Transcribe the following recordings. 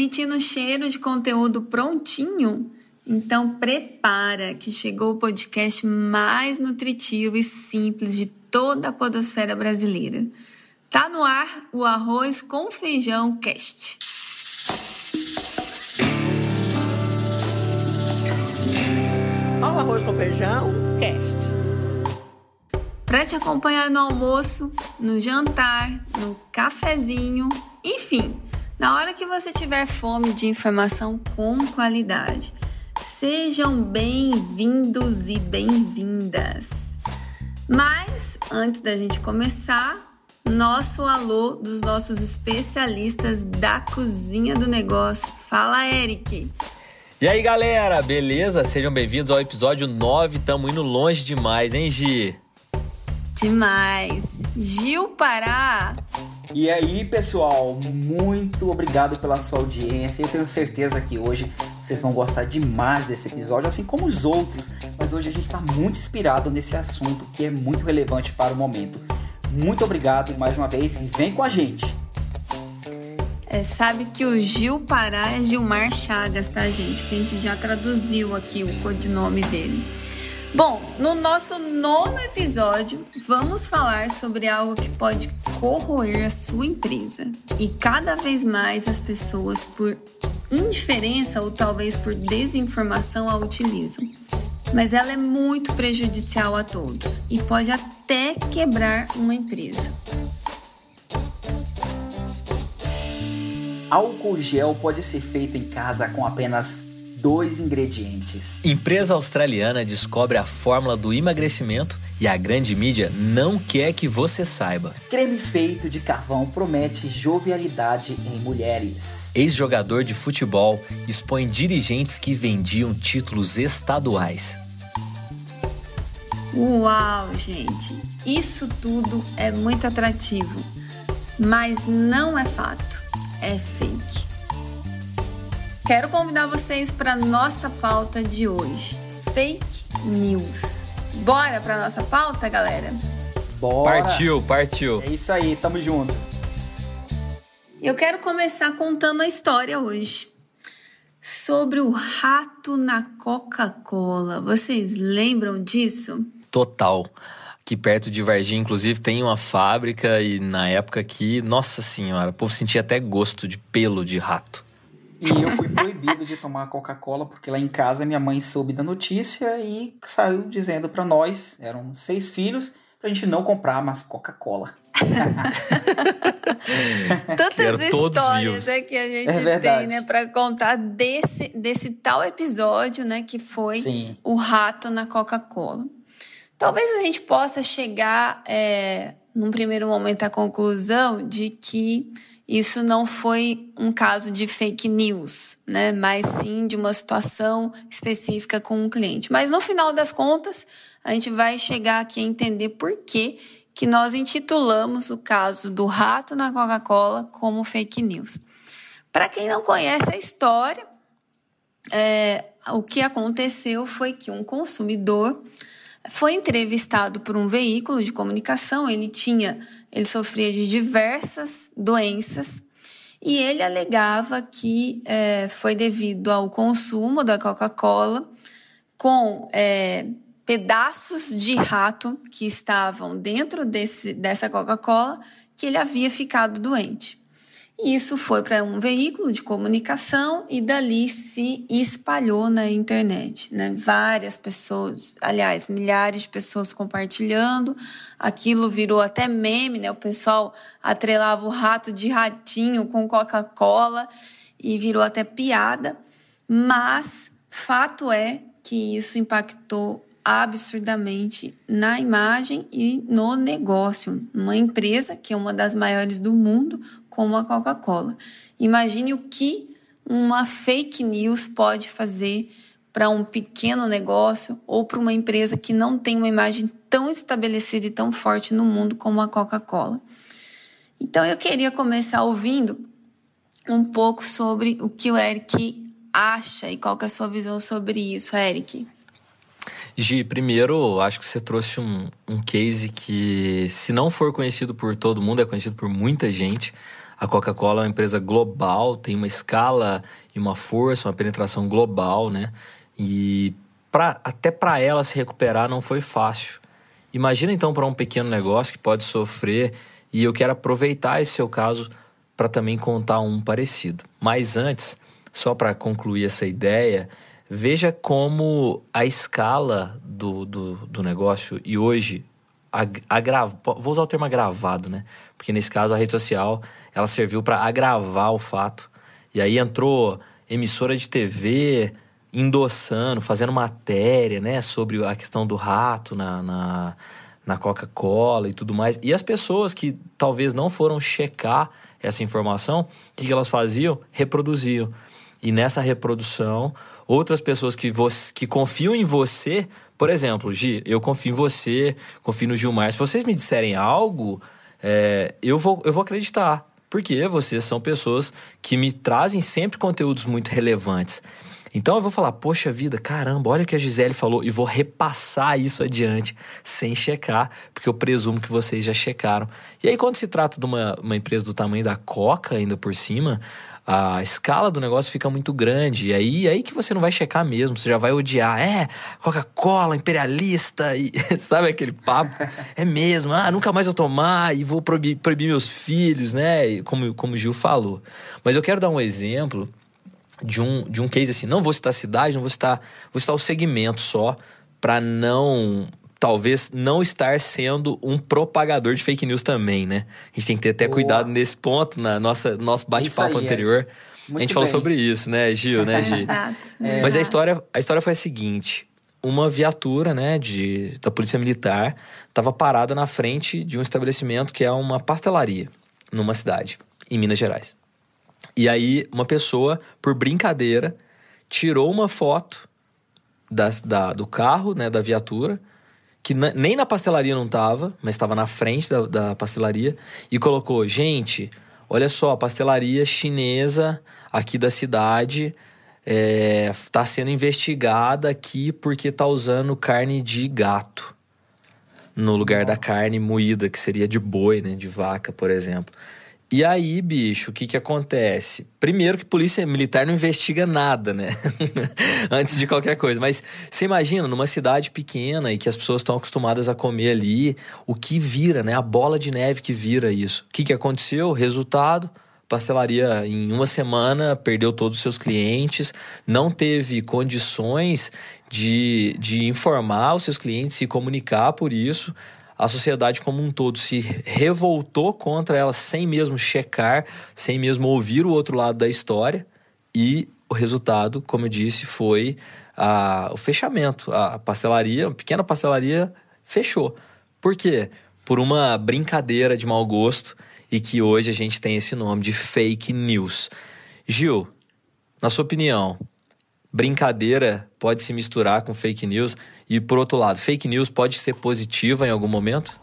Sentindo o cheiro de conteúdo prontinho? Então prepara que chegou o podcast mais nutritivo e simples de toda a podosfera brasileira. Tá no ar o Arroz com Feijão Cast. Olha o Arroz com Feijão Cast. Para te acompanhar no almoço, no jantar, no cafezinho, enfim, na hora que você tiver fome de informação com qualidade. Sejam bem-vindos e bem-vindas. Mas antes da gente começar, nosso alô dos nossos especialistas da cozinha do negócio. Fala, Eric. E aí, galera, beleza? Sejam bem-vindos ao episódio 9. Tamo indo longe demais, hein, Gi? Demais. Gil Pará. E aí, pessoal, muito obrigado pela sua audiência. Eu tenho certeza que hoje vocês vão gostar demais desse episódio, assim como os outros. Mas hoje a gente está muito inspirado nesse assunto que é muito relevante para o momento. Muito obrigado mais uma vez e vem com a gente. É, sabe que o Gil Pará é Gilmar Chagas, tá, gente? Que a gente já traduziu aqui o codinome dele. Bom, no nosso nono episódio, vamos falar sobre algo que pode corroer a sua empresa. E cada vez mais as pessoas, por indiferença ou talvez por desinformação, a utilizam. Mas ela é muito prejudicial a todos e pode até quebrar uma empresa. Álcool gel pode ser feito em casa com apenas dois ingredientes. Empresa australiana descobre a fórmula do emagrecimento e a grande mídia não quer que você saiba. Creme feito de carvão promete jovialidade em mulheres. Ex-jogador de futebol expõe dirigentes que vendiam títulos estaduais. Uau, gente! Isso tudo é muito atrativo, mas não é fato, é fake. Quero convidar vocês para nossa pauta de hoje: fake news. Bora para nossa pauta, galera? Bora! Partiu, partiu. É isso aí, tamo junto. Eu quero começar contando a história hoje sobre o rato na Coca-Cola. Vocês lembram disso? Total. Aqui perto de Varginha, inclusive, tem uma fábrica e na época que, nossa senhora, o povo sentia até gosto de pelo de rato. E eu fui proibido de tomar Coca-Cola porque lá em casa minha mãe soube da notícia e saiu dizendo para nós, eram seis filhos, pra gente não comprar mais Coca-Cola. Tantas Quero histórias é que a gente É tem, né, para contar desse, desse tal episódio, né, que foi Sim. o rato na Coca-Cola. Talvez a gente possa chegar, é, num primeiro momento, à conclusão de que isso não foi um caso de fake news, né? Mas sim de uma situação específica com um cliente. Mas no final das contas, a gente vai chegar aqui a entender por que, que nós intitulamos o caso do rato na Coca-Cola como fake news. Para quem não conhece a história, é, o que aconteceu foi que um consumidor foi entrevistado por um veículo de comunicação. Ele tinha, ele sofria de diversas doenças e ele alegava que é, foi devido ao consumo da Coca-Cola com é, pedaços de rato que estavam dentro desse, dessa Coca-Cola que ele havia ficado doente. E isso foi para um veículo de comunicação e dali se espalhou na internet, né? Várias pessoas, aliás, milhares de pessoas compartilhando. Aquilo virou até meme, né? O pessoal atrelava o rato de ratinho com Coca-Cola e virou até piada. Mas fato é que isso impactou absurdamente na imagem e no negócio. Uma empresa que é uma das maiores do mundo, como a Coca-Cola. Imagine o que uma fake news pode fazer para um pequeno negócio ou para uma empresa que não tem uma imagem tão estabelecida e tão forte no mundo como a Coca-Cola. Então eu queria começar ouvindo um pouco sobre o que o Eric acha e qual é a sua visão sobre isso, Eric. Gi, primeiro, acho que você trouxe um, um case que, se não for conhecido por todo mundo, é conhecido por muita gente. A Coca-Cola é uma empresa global, tem uma escala e uma força, uma penetração global, né? E pra, até para ela se recuperar não foi fácil. Imagina então para um pequeno negócio que pode sofrer, e eu quero aproveitar esse seu caso para também contar um parecido. Mas antes, só para concluir essa ideia, veja como a escala do, do, do negócio e hoje agrava, vou usar o termo agravado, né? Porque nesse caso a rede social ela serviu para agravar o fato. E aí entrou emissora de TV endossando, fazendo matéria, né, sobre a questão do rato na, na, na Coca-Cola e tudo mais. E as pessoas que talvez não foram checar essa informação, o que, elas faziam? Reproduziam. E nessa reprodução, outras pessoas que, você, que confiam em você, por exemplo, Gi, eu confio em você, confio no Gilmar. Se vocês me disserem algo, é, eu, vou, eu vou acreditar. Porque vocês são pessoas que me trazem sempre conteúdos muito relevantes. Então eu vou falar, poxa vida, caramba, olha o que a Gisele falou e vou repassar isso adiante sem checar, porque eu presumo que vocês já checaram. E aí, quando se trata de uma, uma empresa do tamanho da Coca, ainda por cima, a escala do negócio fica muito grande. E aí, aí que você não vai checar mesmo, você já vai odiar. É, Coca-Cola, imperialista, e sabe aquele papo? É mesmo, ah, nunca mais vou tomar e vou proibir, proibir meus filhos, né? Como, como o Gil falou. Mas eu quero dar um exemplo de um, de um case assim. Não vou citar a cidade, não vou citar, vou citar o segmento só, para não talvez não estar sendo um propagador de fake news também, né? A gente tem que ter até Boa. cuidado nesse ponto na nossa nosso bate-papo anterior. É. a gente falou sobre isso, né, Gil, né, Gil? Exato. É. Mas a história, a história foi a seguinte: uma viatura, né, de, da polícia militar estava parada na frente de um estabelecimento que é uma pastelaria numa cidade em Minas Gerais. E aí uma pessoa, por brincadeira, tirou uma foto da, da do carro, né, da viatura que nem na pastelaria não estava, mas estava na frente da, da pastelaria, e colocou: gente, olha só, a pastelaria chinesa aqui da cidade está é, sendo investigada aqui porque está usando carne de gato no lugar da carne moída, que seria de boi, né, de vaca, por exemplo. E aí, bicho, o que que acontece? Primeiro que polícia militar não investiga nada, né? Antes de qualquer coisa. Mas você imagina, numa cidade pequena e que as pessoas estão acostumadas a comer ali, o que vira, né? A bola de neve que vira isso. O que que aconteceu? Resultado, pastelaria em uma semana perdeu todos os seus clientes, não teve condições de, de informar os seus clientes, se comunicar por isso a sociedade como um todo se revoltou contra ela sem mesmo checar, sem mesmo ouvir o outro lado da história, e o resultado, como eu disse, foi a, o fechamento. A pastelaria, uma pequena pastelaria, fechou. Por quê? Por uma brincadeira de mau gosto e que hoje a gente tem esse nome de fake news. Gil, na sua opinião, brincadeira pode se misturar com fake news? E por outro lado, fake news pode ser positiva em algum momento?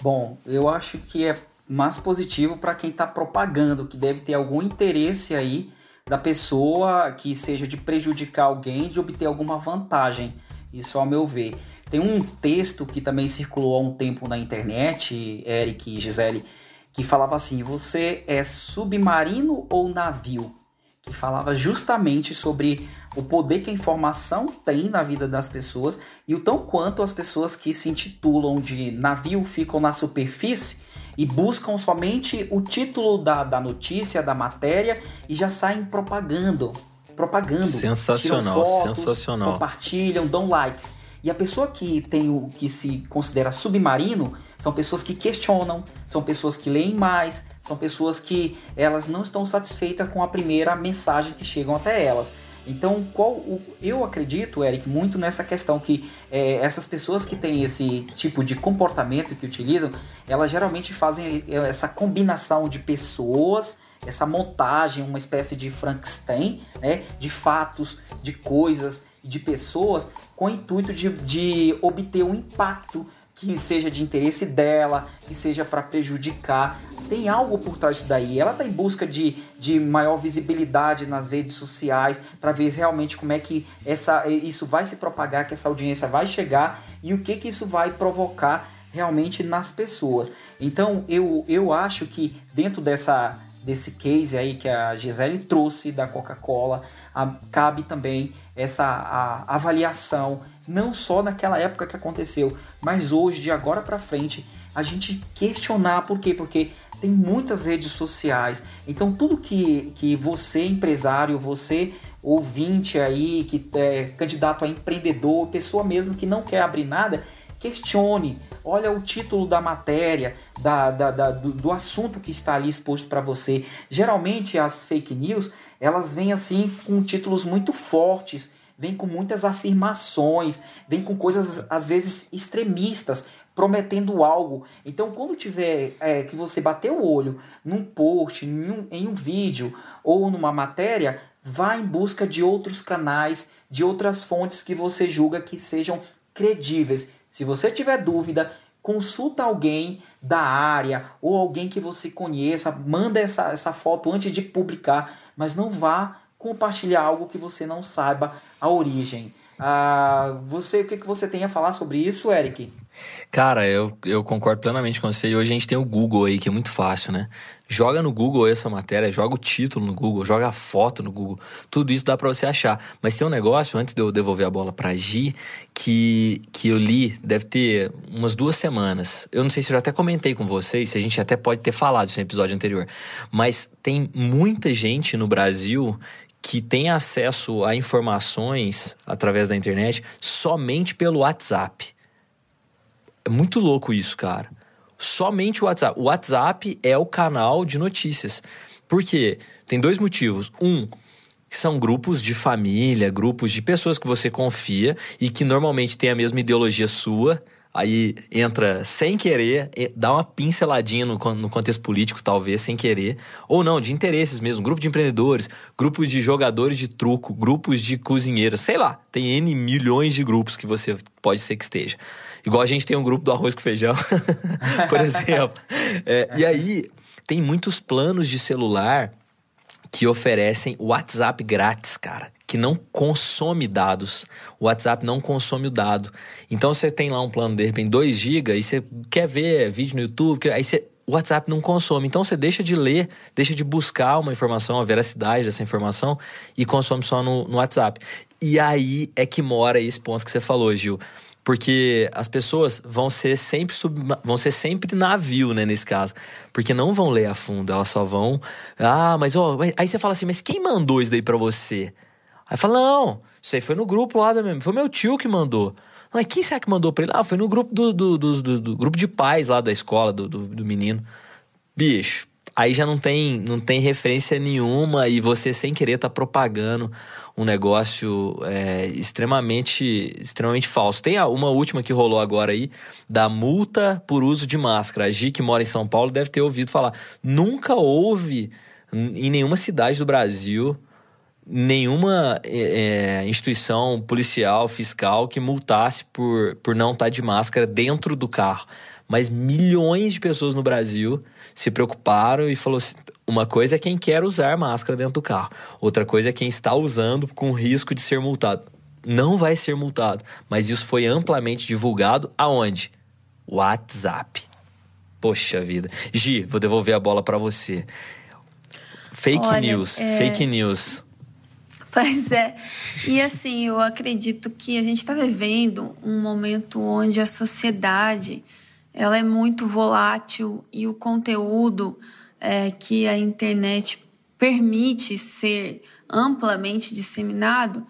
Bom, eu acho que é mais positivo para quem está propagando, que deve ter algum interesse aí da pessoa que seja de prejudicar alguém, de obter alguma vantagem. Isso ao meu ver. Tem um texto que também circulou há um tempo na internet, Eric e Gisele, que falava assim: você é submarino ou navio? Que falava justamente sobre o poder que a informação tem na vida das pessoas e o tão quanto as pessoas que se intitulam de navio ficam na superfície e buscam somente o título da, da notícia, da matéria e já saem propagando. Propagando. Sensacional, fotos, sensacional. Compartilham, dão likes. E a pessoa que tem o que se considera submarino são pessoas que questionam, são pessoas que leem mais, são pessoas que elas não estão satisfeitas com a primeira mensagem que chegam até elas. Então, qual o, eu acredito, Eric, muito nessa questão que é, essas pessoas que têm esse tipo de comportamento que utilizam, elas geralmente fazem é, essa combinação de pessoas, essa montagem, uma espécie de Frankenstein, né, de fatos, de coisas, de pessoas, com o intuito de, de obter um impacto que seja de interesse dela, que seja para prejudicar. Tem algo por trás disso daí. Ela está em busca de, de maior visibilidade nas redes sociais para ver realmente como é que essa, isso vai se propagar, que essa audiência vai chegar e o que, que isso vai provocar realmente nas pessoas. Então eu, eu acho que dentro dessa, desse case aí que a Gisele trouxe da Coca-Cola, cabe também essa a, avaliação, não só naquela época que aconteceu, mas hoje, de agora para frente, a gente questionar por quê? Porque tem muitas redes sociais. Então tudo que, que você, empresário, você ouvinte aí, que é candidato a empreendedor, pessoa mesmo que não quer abrir nada, questione. Olha o título da matéria, da, da, da do, do, assunto que está ali exposto para você. Geralmente as fake news, elas vêm assim com títulos muito fortes, vêm com muitas afirmações, vêm com coisas às vezes extremistas, prometendo algo. Então, quando tiver é, que você bater o olho num post, em um, em um vídeo ou numa matéria, vá em busca de outros canais, de outras fontes que você julga que sejam credíveis. Se você tiver dúvida, consulta alguém da área ou alguém que você conheça, manda essa, essa foto antes de publicar, mas não vá compartilhar algo que você não saiba a origem. Ah, você, o que, que você tem a falar sobre isso, Eric? Cara, eu, eu concordo plenamente com você. Hoje a gente tem o Google aí, que é muito fácil, né? Joga no Google essa matéria, joga o título no Google, joga a foto no Google. Tudo isso dá para você achar. Mas tem um negócio, antes de eu devolver a bola pra Gi, que, que eu li, deve ter umas duas semanas. Eu não sei se eu já até comentei com vocês, se a gente até pode ter falado isso no episódio anterior. Mas tem muita gente no Brasil que tem acesso a informações através da internet somente pelo WhatsApp. É muito louco isso, cara. Somente o WhatsApp. O WhatsApp é o canal de notícias. Por quê? Tem dois motivos. Um, são grupos de família, grupos de pessoas que você confia e que normalmente têm a mesma ideologia sua aí entra sem querer, dá uma pinceladinha no, no contexto político, talvez, sem querer, ou não, de interesses mesmo, grupo de empreendedores, grupos de jogadores de truco, grupos de cozinheiras, sei lá, tem N milhões de grupos que você pode ser que esteja. Igual a gente tem um grupo do arroz com feijão, por exemplo. É, e aí, tem muitos planos de celular que oferecem WhatsApp grátis, cara que não consome dados. O WhatsApp não consome o dado. Então você tem lá um plano de repente 2 GB e você quer ver vídeo no YouTube, aí você o WhatsApp não consome. Então você deixa de ler, deixa de buscar uma informação, a veracidade dessa informação e consome só no, no WhatsApp. E aí é que mora esse ponto que você falou, Gil. Porque as pessoas vão ser sempre sub, vão ser sempre navio, né, nesse caso. Porque não vão ler a fundo, elas só vão. Ah, mas ó, aí você fala assim, mas quem mandou isso daí para você? Aí fala, não, isso aí foi no grupo lá da minha... Foi meu tio que mandou. Mas quem será que mandou pra ele? Ah, foi no grupo do, do, do, do, do grupo de pais lá da escola do, do, do, menino. Bicho, aí já não tem, não tem referência nenhuma e você sem querer tá propagando um negócio é, extremamente, extremamente falso. Tem uma última que rolou agora aí, da multa por uso de máscara. A Gi, que mora em São Paulo, deve ter ouvido falar. Nunca houve em nenhuma cidade do Brasil nenhuma é, é, instituição policial, fiscal que multasse por, por não estar tá de máscara dentro do carro. Mas milhões de pessoas no Brasil se preocuparam e falou assim, uma coisa é quem quer usar máscara dentro do carro, outra coisa é quem está usando com risco de ser multado. Não vai ser multado, mas isso foi amplamente divulgado aonde? WhatsApp. Poxa vida. Gi, vou devolver a bola para você. Fake Olha, news, é... fake news. Pois é. E assim, eu acredito que a gente está vivendo um momento onde a sociedade ela é muito volátil e o conteúdo é, que a internet permite ser amplamente disseminado,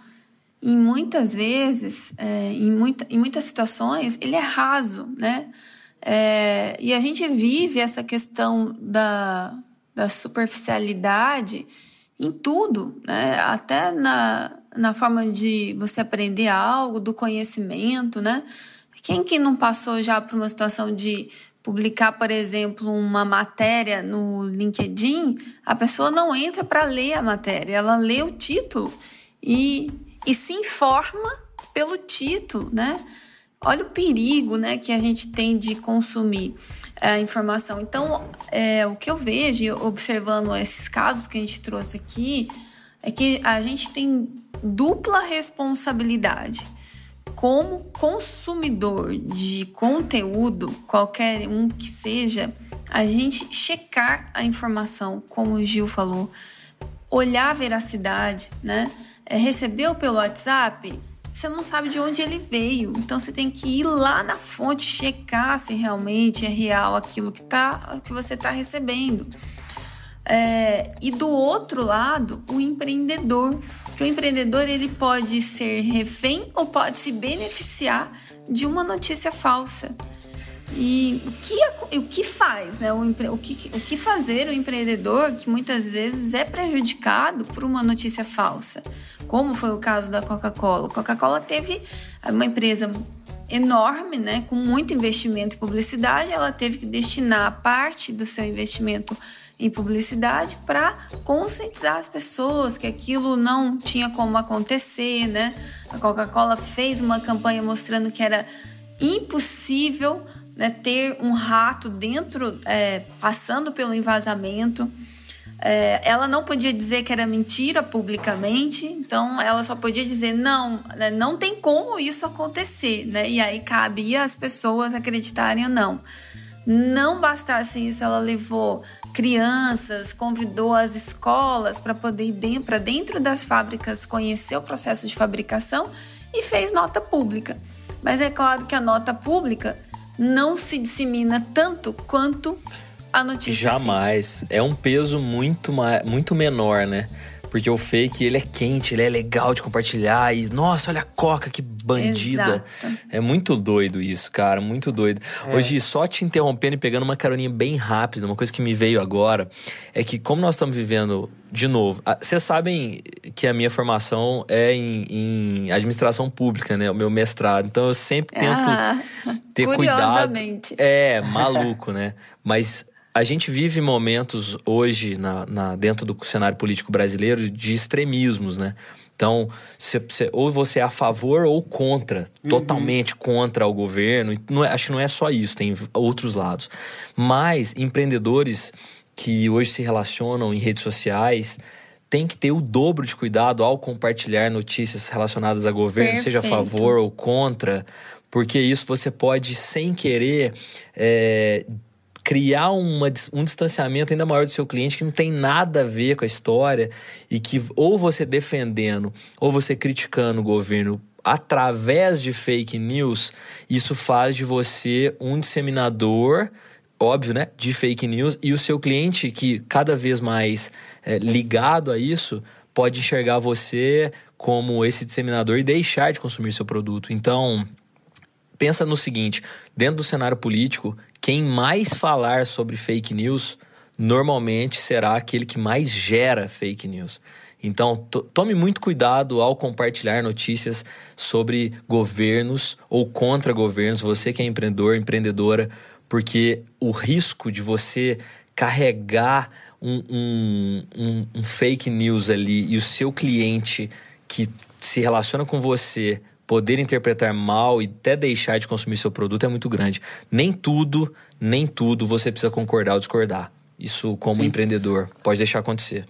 em muitas vezes, é, em, muita, em muitas situações, ele é raso, né? É, e a gente vive essa questão da, da superficialidade em tudo, né? até na, na forma de você aprender algo, do conhecimento, né? Quem que não passou já por uma situação de publicar, por exemplo, uma matéria no LinkedIn, a pessoa não entra para ler a matéria, ela lê o título e, e se informa pelo título, né? Olha o perigo, né, que a gente tem de consumir a informação. Então, é, o que eu vejo, observando esses casos que a gente trouxe aqui, é que a gente tem dupla responsabilidade como consumidor de conteúdo, qualquer um que seja, a gente checar a informação, como o Gil falou, olhar a veracidade, né? É, recebeu pelo WhatsApp, você não sabe de onde ele veio. Então você tem que ir lá na fonte checar se realmente é real aquilo que, tá, que você está recebendo. É, e do outro lado, o empreendedor. Que o empreendedor ele pode ser refém ou pode se beneficiar de uma notícia falsa. E o que, o que faz, né? O, o, que, o que fazer o empreendedor que muitas vezes é prejudicado por uma notícia falsa, como foi o caso da Coca-Cola. Coca-Cola teve uma empresa enorme, né, com muito investimento em publicidade, ela teve que destinar parte do seu investimento em publicidade para conscientizar as pessoas que aquilo não tinha como acontecer, né? A Coca-Cola fez uma campanha mostrando que era impossível né, ter um rato dentro, é, passando pelo envasamento. É, ela não podia dizer que era mentira publicamente, então ela só podia dizer não, né, não tem como isso acontecer, né? E aí cabia as pessoas acreditarem ou não. Não bastasse isso, ela levou crianças, convidou as escolas para poder ir para dentro das fábricas conhecer o processo de fabricação e fez nota pública. Mas é claro que a nota pública não se dissemina tanto quanto a notícia. Jamais. Fake. É um peso muito, muito menor, né? Porque o fake, ele é quente, ele é legal de compartilhar. E, nossa, olha a Coca, que bandida. Exato. É muito doido isso, cara, muito doido. É. Hoje, só te interrompendo e pegando uma caroninha bem rápida, uma coisa que me veio agora, é que como nós estamos vivendo, de novo, vocês sabem que a minha formação é em, em, administração pública, né? O meu mestrado. Então, eu sempre tento ah, ter cuidado. É, maluco, né? Mas a gente vive momentos hoje na, na, dentro do cenário político brasileiro de extremismos, né? Então, cê, cê, ou você é a favor ou contra, uhum. totalmente contra o governo. Não é, acho que não é só isso, tem outros lados. Mas empreendedores que hoje se relacionam em redes sociais têm que ter o dobro de cuidado ao compartilhar notícias relacionadas a governo, Perfeito. seja a favor ou contra, porque isso você pode, sem querer, é, criar uma, um distanciamento ainda maior do seu cliente que não tem nada a ver com a história e que ou você defendendo ou você criticando o governo através de fake news, isso faz de você um disseminador óbvio, né, de fake news e o seu cliente que cada vez mais é, ligado a isso pode enxergar você como esse disseminador e deixar de consumir seu produto. Então, pensa no seguinte, dentro do cenário político, quem mais falar sobre fake news normalmente será aquele que mais gera fake news. Então, tome muito cuidado ao compartilhar notícias sobre governos ou contra governos, você que é empreendedor, empreendedora, porque o risco de você carregar um, um, um, um fake news ali e o seu cliente que se relaciona com você poder interpretar mal e até deixar de consumir seu produto é muito grande. Nem tudo, nem tudo você precisa concordar ou discordar. Isso, como Sim. empreendedor, pode deixar acontecer.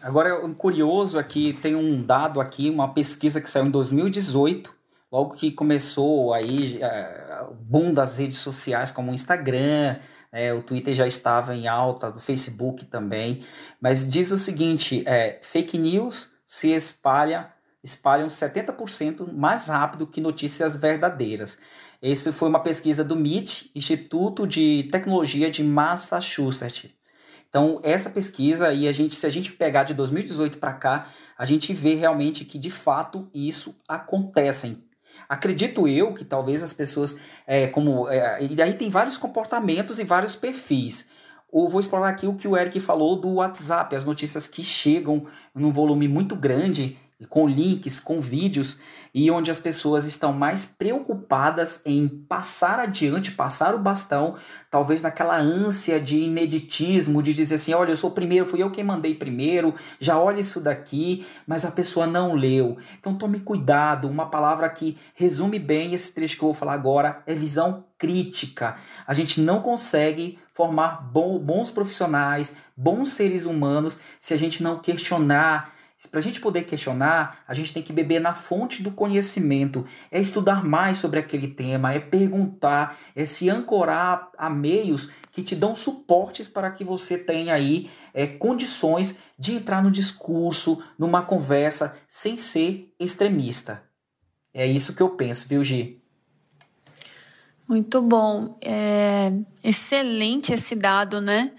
Agora, um curioso aqui, tem um dado aqui, uma pesquisa que saiu em 2018, logo que começou aí é, o boom das redes sociais, como o Instagram, é, o Twitter já estava em alta, do Facebook também, mas diz o seguinte, é, fake news se espalha espalham 70% mais rápido que notícias verdadeiras. Essa foi uma pesquisa do MIT, Instituto de Tecnologia de Massachusetts. Então, essa pesquisa aí, a gente, se a gente pegar de 2018 para cá, a gente vê realmente que de fato isso acontece. Acredito eu que talvez as pessoas, é, como. É, e daí tem vários comportamentos e vários perfis. Ou vou explorar aqui o que o Eric falou do WhatsApp, as notícias que chegam num volume muito grande com links, com vídeos, e onde as pessoas estão mais preocupadas em passar adiante, passar o bastão, talvez naquela ânsia de ineditismo, de dizer assim: olha, eu sou o primeiro, fui eu quem mandei primeiro, já olha isso daqui, mas a pessoa não leu. Então tome cuidado, uma palavra que resume bem esse trecho que eu vou falar agora é visão crítica. A gente não consegue formar bons profissionais, bons seres humanos, se a gente não questionar Para a gente poder questionar, a gente tem que beber na fonte do conhecimento, é estudar mais sobre aquele tema, é perguntar, é se ancorar a meios que te dão suportes para que você tenha aí é, condições de entrar no discurso, numa conversa, sem ser extremista. É isso que eu penso, viu, Gi? Muito bom. É excelente esse dado, né?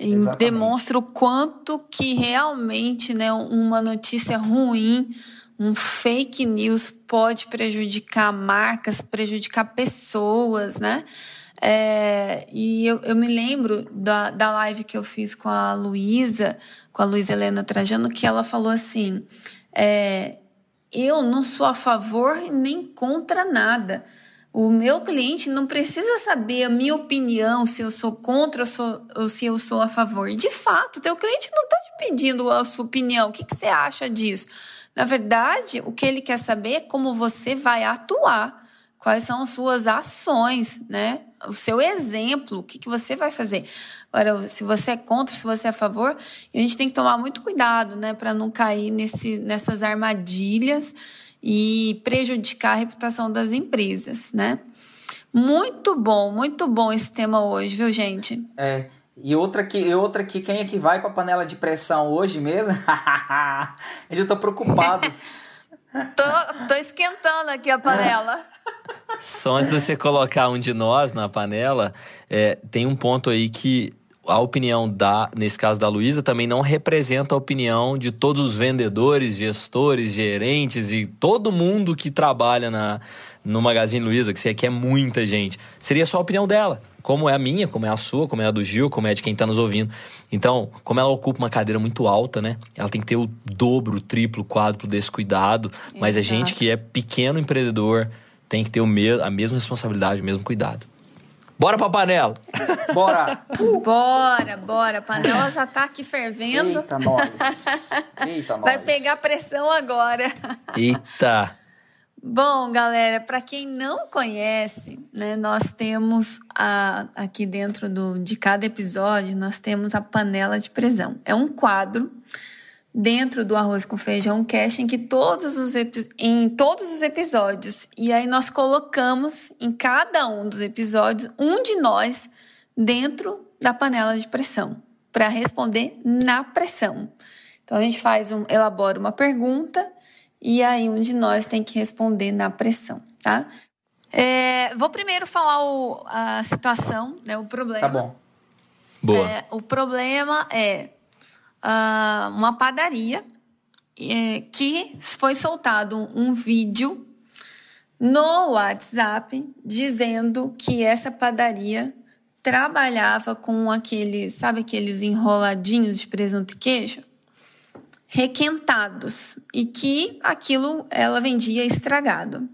Exatamente. Demonstra o quanto que realmente né, uma notícia ruim, um fake news pode prejudicar marcas, prejudicar pessoas, né? É, e eu, eu, me lembro da, da live que eu fiz com a Luísa, com a Luísa Helena Trajano, que ela falou assim: é, eu não sou a favor nem contra nada. O meu cliente não precisa saber a minha opinião, se eu sou contra ou, sou, ou se eu sou a favor. De fato, teu cliente não está te pedindo a sua opinião. O que, que você acha disso? Na verdade, o que ele quer saber é como você vai atuar, quais são as suas ações, né? O seu exemplo, o que, que você vai fazer. Agora, se você é contra, se você é a favor, a gente tem que tomar muito cuidado, né, para não cair nesse, nessas armadilhas e prejudicar a reputação das empresas, né? Muito bom, muito bom esse tema hoje, viu, gente? É. E outra aqui, e outra aqui, quem é que vai para panela de pressão hoje mesmo? eu já tô preocupado. tô, tô esquentando aqui a panela. Só antes de você colocar um de nós na panela, é, tem um ponto aí que a opinião da, nesse caso da Luísa, também não representa a opinião de todos os vendedores, gestores, gerentes e todo mundo que trabalha na, no Magazine Luiza, que aqui é muita gente. Seria só a opinião dela, como é a minha, como é a sua, como é a do Gil, como é de quem está nos ouvindo. Então, como ela ocupa uma cadeira muito alta, né? Ela tem que ter o dobro, o triplo, o quádruplo desse cuidado. Mas a gente que é pequeno empreendedor tem que ter o me a mesma responsabilidade, o mesmo cuidado. Bora pra panela! Bora! Uh. Bora, bora. A panela já tá aqui fervendo. Eita, nós! Eita, nós! Vai pegar pressão agora. Eita! Bom, galera, para quem não conhece, né, nós temos a, aqui dentro do, de cada episódio, nós temos a panela de pressão. É um quadro dentro do Arroz com Feijão Cash em que todos os em todos os episódios e aí nós colocamos em cada um dos episódios um de nós dentro da panela de pressão para responder na pressão. Então a gente faz um elabora uma pergunta e aí um de nós tem que responder na pressão, tá? É, vou primeiro falar o, a situação, né, o problema. Tá bom. Boa. É, o problema é uh, uma padaria é, que foi soltado um vídeo no WhatsApp dizendo que essa padaria trabalhava com aqueles, sabe aqueles enroladinhos de presunto e queijo? Requentados e que aquilo ela vendia estragado.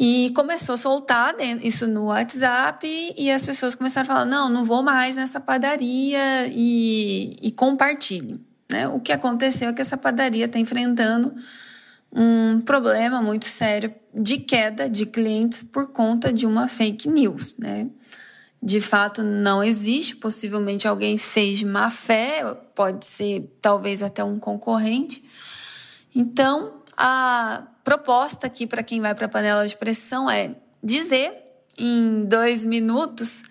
E começou a soltar isso no WhatsApp e as pessoas começaram a falar: não, não vou mais nessa padaria e, e compartilhe. Né? O que aconteceu é que essa padaria está enfrentando um problema muito sério de queda de clientes por conta de uma fake news. Né? De fato, não existe. Possivelmente alguém fez de má fé, pode ser talvez até um concorrente. Então, a proposta aqui para quem vai para a panela de pressão é dizer em dois minutos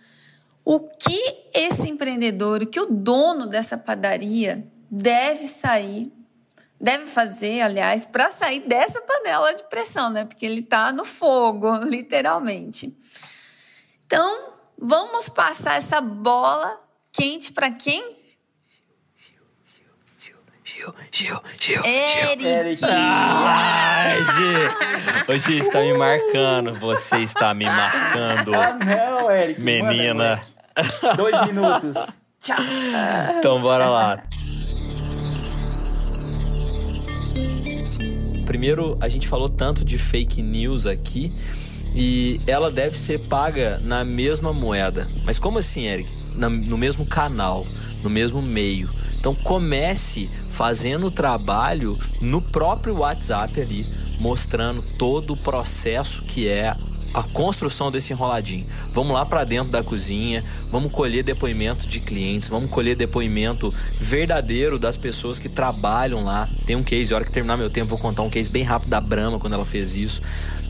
o que esse empreendedor, o que o dono dessa padaria deve sair, deve fazer, aliás, para sair dessa panela de pressão, né? Porque ele está no fogo, literalmente. Então, vamos passar essa bola quente para quem? Gil, Gil, Gil, Eric. Eric. Ai, Gil. Ô, Gil, está me marcando. Você está me marcando. Ah, não, Eric. Menina. Manda, Dois minutos. Tchau. Então, bora lá. Primeiro, a gente falou tanto de fake news aqui e ela deve ser paga na mesma moeda. Mas como assim, Eric? Na, no mesmo canal, no mesmo meio. Então comece fazendo o trabalho no próprio WhatsApp ali, mostrando todo o processo que é a construção desse enroladinho. Vamos lá para dentro da cozinha, vamos colher depoimento de clientes, vamos colher depoimento verdadeiro das pessoas que trabalham lá. Tem um case, a hora que terminar meu tempo, vou contar um case bem rápido da Brahma quando ela fez isso.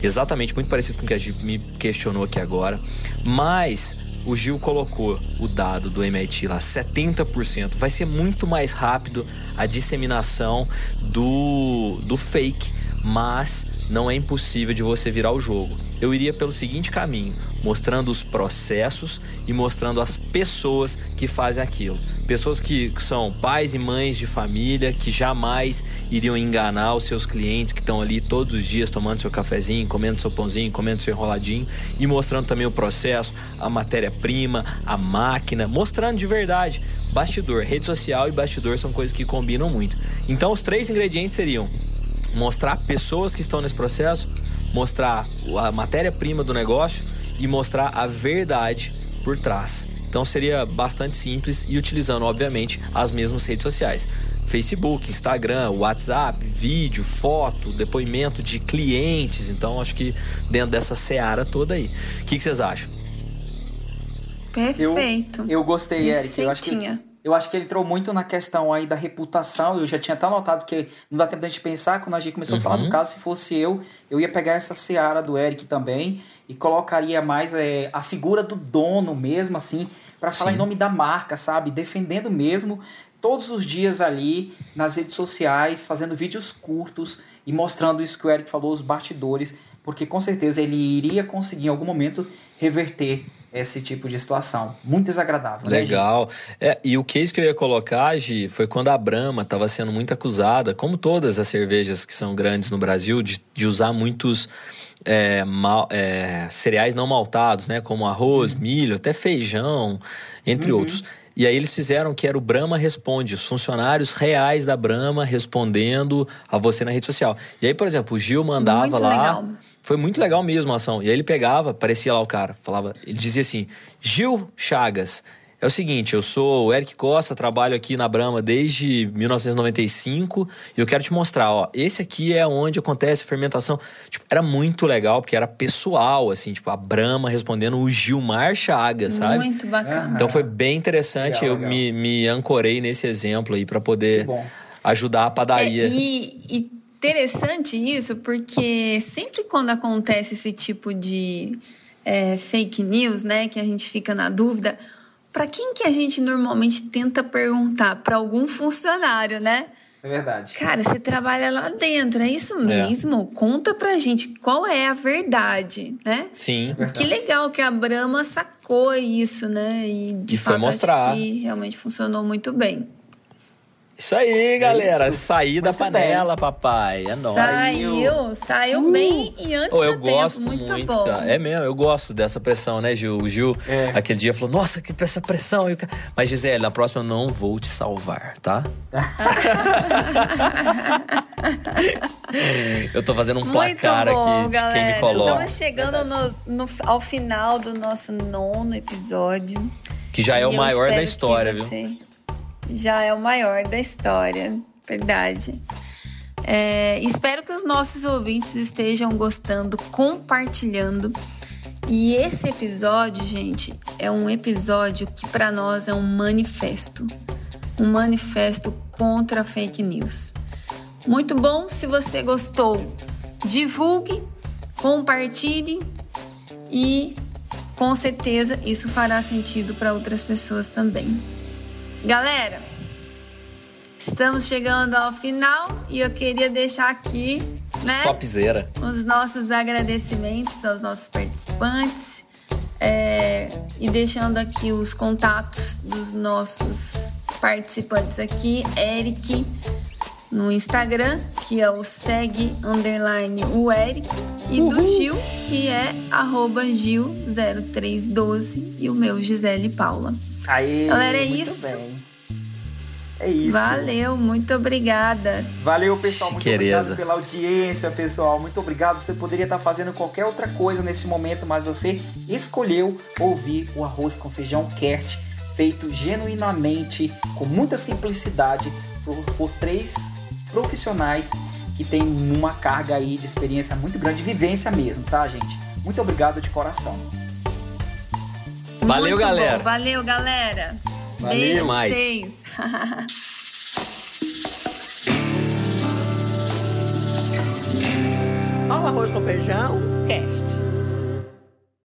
Exatamente, muito parecido com o que a gente me questionou aqui agora. Mas o Gil colocou o dado do MIT lá, 70%. Vai ser muito mais rápido a disseminação do, do fake, mas não é impossível de você virar o jogo. Eu iria pelo seguinte caminho, mostrando os processos e mostrando as pessoas que fazem aquilo. Pessoas que são pais e mães de família, que jamais iriam enganar os seus clientes que estão ali todos os dias tomando seu cafezinho, comendo seu pãozinho, comendo seu enroladinho e mostrando também o processo, a matéria-prima, a máquina, mostrando de verdade. Bastidor, rede social e bastidor são coisas que combinam muito. Então os três ingredientes seriam mostrar pessoas que estão nesse processo, mostrar a matéria-prima do negócio e mostrar a verdade por trás. Então seria bastante simples e utilizando, obviamente, as mesmas redes sociais. Facebook, Instagram, WhatsApp, vídeo, foto, depoimento de clientes. Então acho que dentro dessa seara toda aí. O que, que vocês acham? Perfeito. Eu, eu gostei, Eric. Eu acho que eu acho que ele entrou muito na questão aí da reputação. Eu já tinha até notado que não dá tempo da gente pensar. Quando a gente começou uhum. a falar do uhum. caso, se fosse eu, eu ia pegar essa seara do Eric também e colocaria mais é, a figura do dono mesmo, assim, para falar Sim. em nome da marca, sabe? Defendendo mesmo todos os dias ali nas redes sociais, fazendo vídeos curtos e mostrando isso que o Eric falou, os bastidores, porque com certeza ele iria conseguir em algum momento reverter esse tipo de situação. Muito desagradável. Né, Legal. Né, é, e o case que eu ia colocar, Gi, foi quando a Brahma estava sendo muito acusada, como todas as cervejas que são grandes no Brasil, de, de usar muitos é, mal, é, cereais não maltados, né? Como arroz, uhum. milho, até feijão, entre uhum. outros. E aí eles fizeram que era o Brahma Responde, os funcionários reais da Brahma respondendo a você na rede social. E aí, por exemplo, o Gil mandava Muito lá. Legal foi muito legal mesmo a ação. E aí ele pegava, parecia lá o cara, falava, ele dizia assim: Gil Chagas, é o seguinte, eu sou o Eric Costa, trabalho aqui na Brahma desde 1995 e eu quero te mostrar, ó, esse aqui é onde acontece a fermentação. Tipo, era muito legal, porque era pessoal, assim, tipo, a Brahma respondendo o Gilmar Chagas, sabe? Muito bacana. Então foi bem interessante, legal, eu legal. Me, me ancorei nesse exemplo aí para poder ajudar a padaria. É, e, e interessante isso, porque sempre quando acontece esse tipo de é, fake news, né, que a gente fica na dúvida, para quem que a gente normalmente tenta perguntar? Para algum funcionário, né? É verdade. Cara, você trabalha lá dentro, é isso mesmo? É. Conta pra gente qual é a verdade, né? Sim. É que legal que a Brahma sacou isso, né? E de e fato acho que realmente funcionou muito bem. Isso aí, galera. Isso. Saí da panela, bem. papai. É nóis. Saiu, saiu uh. bem e antes oh, eu do gosto tempo. Muito, muito bom. Cara. É mesmo, eu gosto dessa pressão, né, Gil? O Gil, é. aquele dia, falou: Nossa, que essa pressão. Mas, Gisele, na próxima eu não vou te salvar, tá? eu tô fazendo um placar bom, aqui galera. de quem me coloca. Estamos chegando no, no, ao final do nosso nono episódio. Que já é o maior da história, viu? Já é o maior da história, verdade. É, espero que os nossos ouvintes estejam gostando, compartilhando. E esse episódio, gente, é um episódio que para nós é um manifesto. Um manifesto contra a fake news. Muito bom, se você gostou, divulgue, compartilhe e com certeza isso fará sentido para outras pessoas também. Galera, estamos chegando ao final e eu queria deixar aqui, né? Topzera. Os nossos agradecimentos aos nossos participantes é, e deixando aqui os contatos dos nossos participantes aqui. Eric no Instagram, que é o segue underline o Eric, e Uhul. do Gil, que é arroba Gil0312 e o meu Gisele Paula. Aí, Galera, é isso. Bem. É isso. Valeu, muito obrigada. Valeu, pessoal. Muito obrigado pela audiência, pessoal. Muito obrigado. Você poderia estar fazendo qualquer outra coisa nesse momento, mas você escolheu ouvir o Arroz com Feijão Cast, feito genuinamente, com muita simplicidade, por, por três profissionais que têm uma carga aí de experiência muito grande, de vivência mesmo, tá, gente? Muito obrigado de coração. Valeu, Muito galera. Bom. Valeu, galera. Valeu Beijo pra demais. vocês. Arroz com feijão, cast.